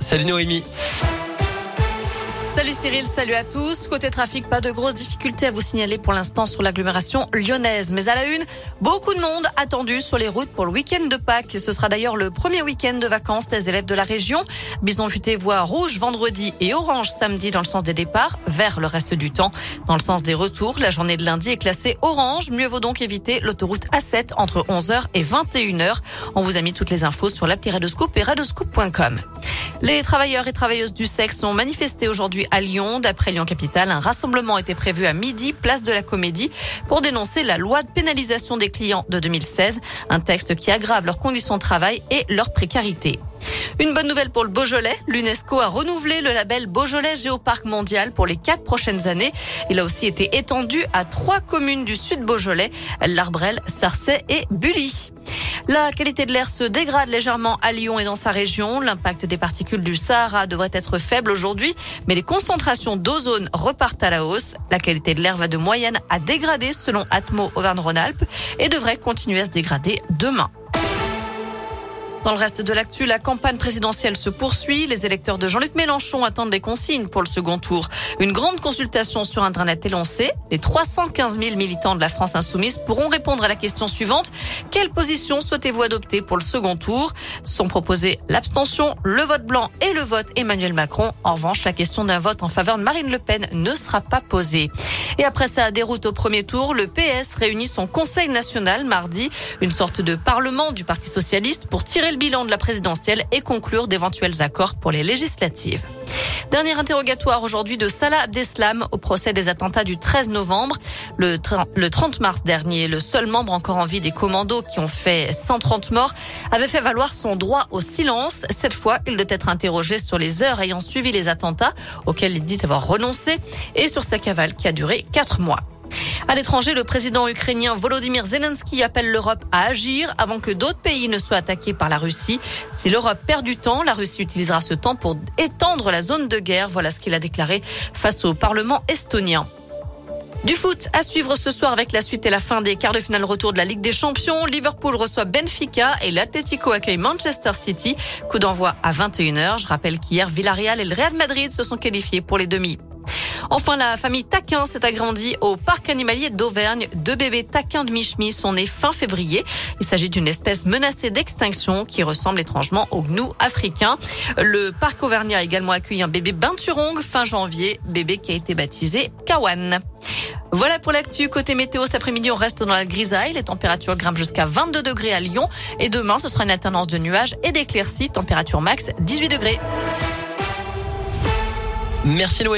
Salut Noémie. Salut Cyril, salut à tous. Côté trafic, pas de grosses difficultés à vous signaler pour l'instant sur l'agglomération lyonnaise. Mais à la une, beaucoup de monde attendu sur les routes pour le week-end de Pâques. Ce sera d'ailleurs le premier week-end de vacances des élèves de la région. Bison futé voit rouge vendredi et orange samedi dans le sens des départs, vers le reste du temps. Dans le sens des retours, la journée de lundi est classée orange. Mieux vaut donc éviter l'autoroute A7 entre 11h et 21h. On vous a mis toutes les infos sur l'appli Radoscoop et radoscoop.com. Les travailleurs et travailleuses du sexe ont manifesté aujourd'hui à Lyon. D'après Lyon Capital, un rassemblement était prévu à midi, place de la Comédie, pour dénoncer la loi de pénalisation des clients de 2016, un texte qui aggrave leurs conditions de travail et leur précarité. Une bonne nouvelle pour le Beaujolais. L'UNESCO a renouvelé le label Beaujolais Géoparc mondial pour les quatre prochaines années. Il a aussi été étendu à trois communes du sud Beaujolais, l'Arbrel, Sarcey et Bully. La qualité de l'air se dégrade légèrement à Lyon et dans sa région. L'impact des particules du Sahara devrait être faible aujourd'hui, mais les concentrations d'ozone repartent à la hausse. La qualité de l'air va de moyenne à dégrader selon Atmo Auvergne-Rhône-Alpes et devrait continuer à se dégrader demain. Dans le reste de l'actu, la campagne présidentielle se poursuit. Les électeurs de Jean-Luc Mélenchon attendent des consignes pour le second tour. Une grande consultation sur Internet est lancée. Les 315 000 militants de la France insoumise pourront répondre à la question suivante. Quelle position souhaitez-vous adopter pour le second tour? Sont proposés l'abstention, le vote blanc et le vote Emmanuel Macron. En revanche, la question d'un vote en faveur de Marine Le Pen ne sera pas posée. Et après sa déroute au premier tour, le PS réunit son Conseil national mardi, une sorte de parlement du Parti socialiste pour tirer le bilan de la présidentielle et conclure d'éventuels accords pour les législatives. Dernier interrogatoire aujourd'hui de Salah Abdeslam au procès des attentats du 13 novembre. Le, 30 mars dernier, le seul membre encore en vie des commandos qui ont fait 130 morts avait fait valoir son droit au silence. Cette fois, il doit être interrogé sur les heures ayant suivi les attentats auxquels il dit avoir renoncé et sur sa cavale qui a duré quatre mois. À l'étranger, le président ukrainien Volodymyr Zelensky appelle l'Europe à agir avant que d'autres pays ne soient attaqués par la Russie. Si l'Europe perd du temps, la Russie utilisera ce temps pour étendre la zone de guerre. Voilà ce qu'il a déclaré face au Parlement estonien. Du foot à suivre ce soir avec la suite et la fin des quarts de finale retour de la Ligue des Champions. Liverpool reçoit Benfica et l'Atlético accueille Manchester City. Coup d'envoi à 21h. Je rappelle qu'hier, Villarreal et le Real Madrid se sont qualifiés pour les demi. Enfin, la famille Taquin s'est agrandie au parc animalier d'Auvergne. Deux bébés taquins de Michmi sont nés fin février. Il s'agit d'une espèce menacée d'extinction qui ressemble étrangement au gnou africain. Le parc auvergnat a également accueilli un bébé binturong fin janvier, bébé qui a été baptisé Kawan. Voilà pour l'actu. Côté météo, cet après-midi, on reste dans la grisaille. Les températures grimpent jusqu'à 22 degrés à Lyon. Et demain, ce sera une alternance de nuages et d'éclaircies. Température max 18 degrés. Merci Noé.